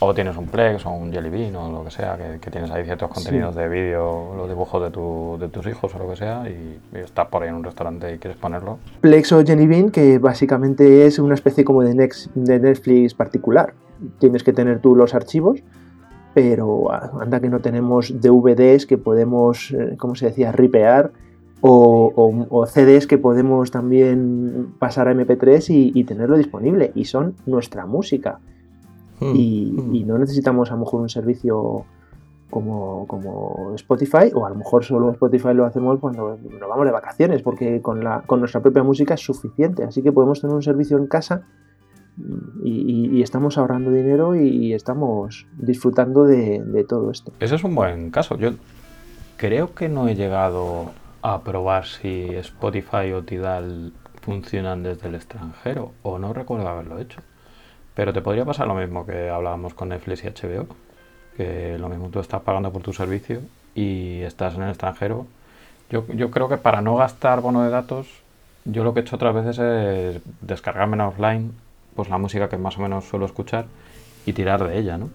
O tienes un Plex o un Jelly Bean o lo que sea, que, que tienes ahí ciertos contenidos de vídeo, los dibujos de, tu, de tus hijos o lo que sea, y, y estás por ahí en un restaurante y quieres ponerlo. Plex o Jenny Bean, que básicamente es una especie como de, Nex- de Netflix particular. Tienes que tener tú los archivos, pero ah, anda que no tenemos DVDs que podemos, eh, ¿cómo se decía?, ripear, o, o- o CDs que podemos también pasar a MP3 y, y tenerlo disponible, y son nuestra música. Y, y no necesitamos a lo mejor un servicio como, como Spotify, o a lo mejor solo Spotify lo hacemos cuando nos vamos de vacaciones, porque con, la, con nuestra propia música es suficiente. Así que podemos tener un servicio en casa mm, y, y- y estamos ahorrando dinero y, y estamos disfrutando de, de todo esto. Ese es un buen caso. Yo creo que no he llegado a probar si Spotify o Tidal funcionan desde el extranjero, o no recuerdo haberlo hecho. Pero te podría pasar lo mismo que hablábamos con Netflix y HBO, que lo mismo tú estás pagando por tu servicio y estás en el extranjero. Yo, yo creo que para no gastar bono de datos, yo lo que he hecho otras veces es descargarme en offline pues la música que más o menos suelo escuchar y tirar de ella, ¿no?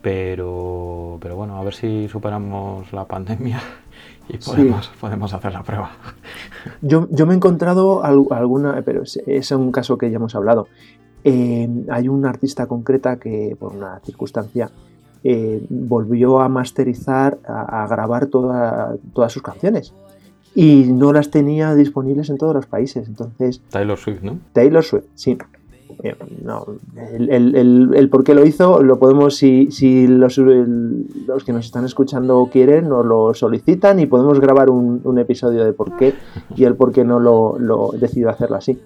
Pero, pero bueno, a ver si superamos la pandemia (laughs) y Sí. podemos, podemos hacer la prueba. Yo, yo me he encontrado al- alguna, pero es, es un caso que ya hemos hablado. Eh, hay una artista concreta que, por una circunstancia, eh, volvió a masterizar, a, a grabar toda- todas sus canciones y no las tenía disponibles en todos los países. Entonces, Taylor Swift, ¿no? Taylor Swift, sí. Eh, no, el, el- el- el por qué lo hizo lo podemos, si, si los, que nos están escuchando quieren, nos lo solicitan y podemos grabar un, un episodio de por qué y el por qué no lo, lo decidió hacerlo así.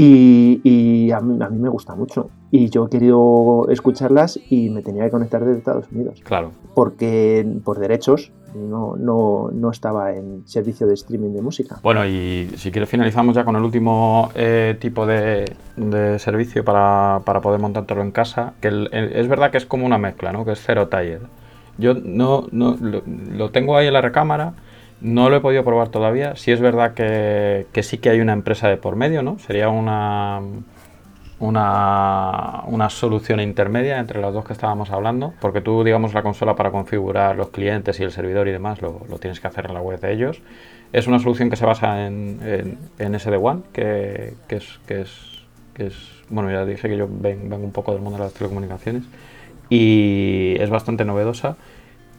Y, y a, mí, a mí me gusta mucho. Y yo he querido escucharlas y me tenía que conectar desde Estados Unidos. Claro. Porque por derechos no, no, no estaba en servicio de streaming de música. Bueno, y si quieres finalizamos ya con el último eh, tipo de, de servicio para, para poder montártelo en casa, que el- el- es verdad que es como una mezcla, ¿no? Que es Zero Tired. Yo no, no lo, lo tengo ahí en la recámara, no lo he podido probar todavía. Sí es verdad que, sí que hay una empresa de por medio, ¿no? Sería una, una, una solución intermedia entre las dos que estábamos hablando, porque tú, digamos, la consola para configurar los clientes y el servidor y demás lo, tienes que hacer en la web de ellos. Es una solución que se basa en, en, SD-WAN, que, es, que, es, que es, bueno, ya dije que yo ven- vengo un poco del mundo de las telecomunicaciones y es bastante novedosa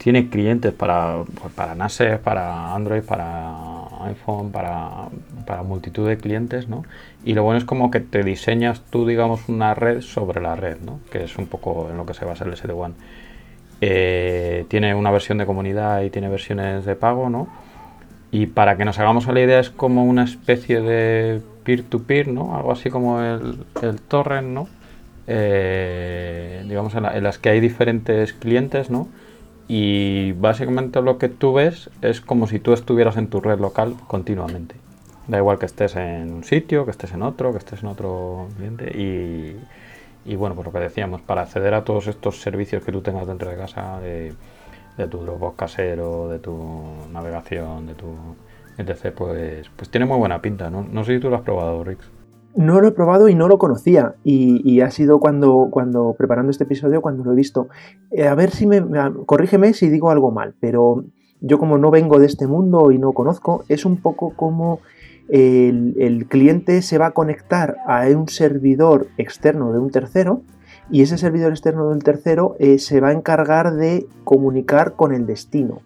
tiene clientes para, para NASES, para Android, para iPhone, para, para multitud de clientes, ¿no? Y lo bueno es como que te diseñas tú, digamos, una red sobre la red, ¿no? Que es un poco en lo que se basa el SD-WAN. Eh, tiene una versión de comunidad y tiene versiones de pago, ¿no? Y para que nos hagamos a la idea es como una especie de peer-to-peer, ¿no? Algo así como el, el torrent, ¿no? Eh, digamos en, las que hay diferentes clientes, ¿no? Y básicamente lo que tú ves es como si tú estuvieras en tu red local continuamente. Da igual que estés en un sitio, que estés en otro, que estés en otro cliente y, y bueno, pues lo que decíamos, para acceder a todos estos servicios que tú tengas dentro de casa, de, de tu Dropbox casero, de tu navegación, de tu etc., pues, pues tiene muy buena pinta. ¿no? no sé si tú lo has probado, Rix. No lo he probado y no lo conocía. Y, ha sido cuando, cuando, preparando este episodio, cuando lo he visto. Eh, a ver si me, Corrígeme si digo algo mal, pero yo como no vengo de este mundo y no conozco, es un poco como el, cliente se va a conectar a un servidor externo de un tercero y ese servidor externo del tercero eh, se va a encargar de comunicar con el destino.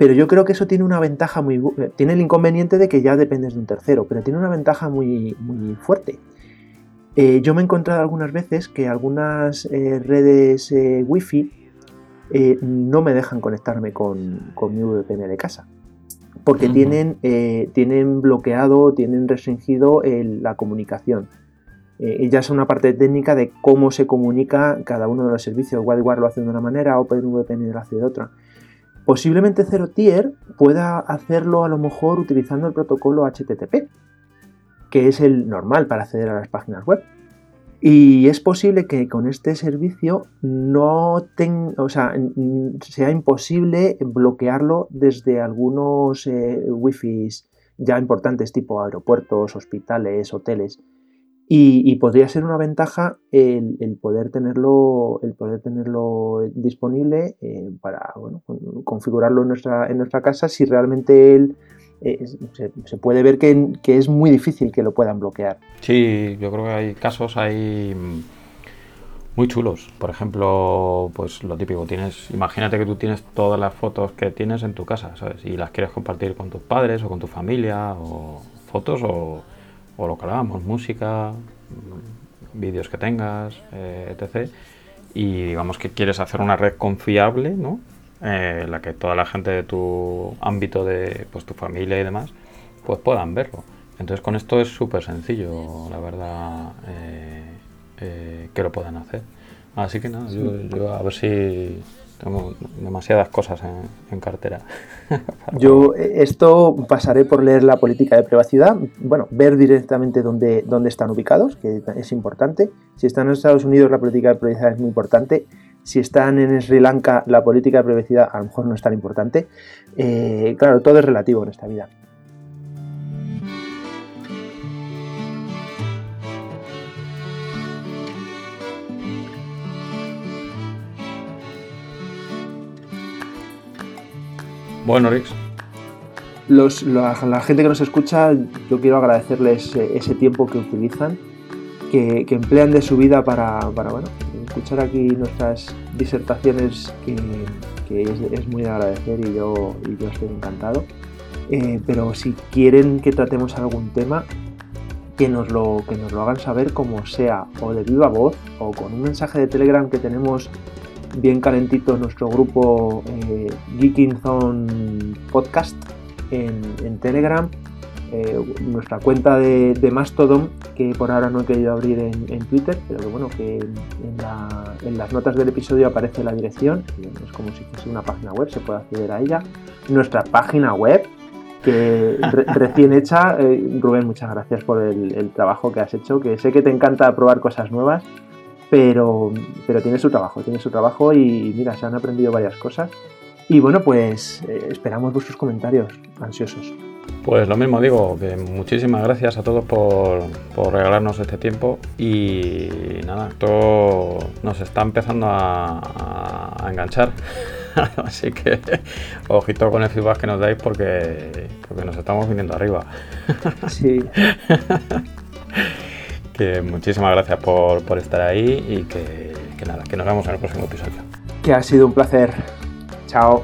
Pero yo creo que eso tiene una ventaja muy... Eh, tiene el inconveniente de que ya dependes de un tercero, pero tiene una ventaja muy, muy fuerte. Eh, yo me he encontrado algunas veces que algunas redes Wi-Fi no me dejan conectarme con, con mi VPN de casa porque tienen, eh, tienen bloqueado, tienen restringido la comunicación. Eh, ya es una parte técnica de cómo se comunica cada uno de los servicios. WireGuard lo hace de una manera, OpenVPN lo hace de otra. Posiblemente Zero Tier pueda hacerlo a lo mejor utilizando el protocolo HTTP, que es el normal para acceder a las páginas web. Y es posible que con este servicio no sea imposible bloquearlo desde algunos eh, wifi ya importantes tipo aeropuertos, hospitales, hoteles. Y, podría ser una ventaja el, poder tenerlo, el poder tenerlo disponible eh, para configurarlo en nuestra, en nuestra casa si realmente él eh, se, puede ver que, es muy difícil que lo puedan bloquear. Sí, yo creo que hay casos hay muy chulos. Por ejemplo, pues lo típico, tienes, imagínate que tú tienes todas las fotos que tienes en tu casa, ¿sabes? Y las quieres compartir con tus padres o con tu familia, o fotos o, lo que hablábamos, música, vídeos que tengas, eh, etc. Y digamos que quieres hacer una red confiable, ¿no? eh, la que toda la gente de tu ámbito, de pues, tu familia y demás, pues puedan verlo. Entonces con esto es súper sencillo, la verdad, eh, que lo puedan hacer. Así que nada, yo, a ver si tengo demasiadas cosas en, cartera. (laughs) yo eh, esto pasaré por leer la política de privacidad, bueno, ver directamente dónde, dónde están ubicados, que es importante. Si están en Estados Unidos la política de privacidad es muy importante si están en Sri Lanka, la política de privacidad a lo mejor no es tan importante. Eh, claro, todo es relativo en esta vida. Bueno, Rix. la, gente que nos escucha, yo quiero agradecerles eh, ese tiempo que utilizan, que, emplean de su vida para, para bueno, escuchar aquí nuestras disertaciones que, es, muy de agradecer y yo, yo estoy encantado. Eh, pero si quieren que tratemos algún tema, que nos, lo, que nos lo hagan saber como sea, o de viva voz, o con un mensaje de Telegram que tenemos bien calentito en nuestro grupo eh, Geeking Zone Podcast en, en Telegram eh, nuestra cuenta de, Mastodon, que por ahora no he querido abrir en, Twitter, pero que bueno, que en, las notas del episodio aparece la dirección, es como si fuese una página web, se puede acceder a ella. Nuestra página web, que (laughs) recién hecha, eh, Rubén, muchas gracias por el, trabajo que has hecho, que sé que te encanta probar cosas nuevas, pero, pero tiene su trabajo, tiene su trabajo y mira, se han aprendido varias cosas. Y bueno, pues eh, esperamos vuestros comentarios ansiosos. Pues lo mismo digo, que muchísimas gracias a todos por, regalarnos este tiempo y nada, esto nos está empezando a, enganchar. (laughs) Así que ojito con el feedback que nos dais porque, porque nos estamos viniendo arriba. Sí. (laughs) muchísimas gracias por, estar ahí y que, que nada, que nos vemos en el próximo episodio. Que ha sido un placer. Chao.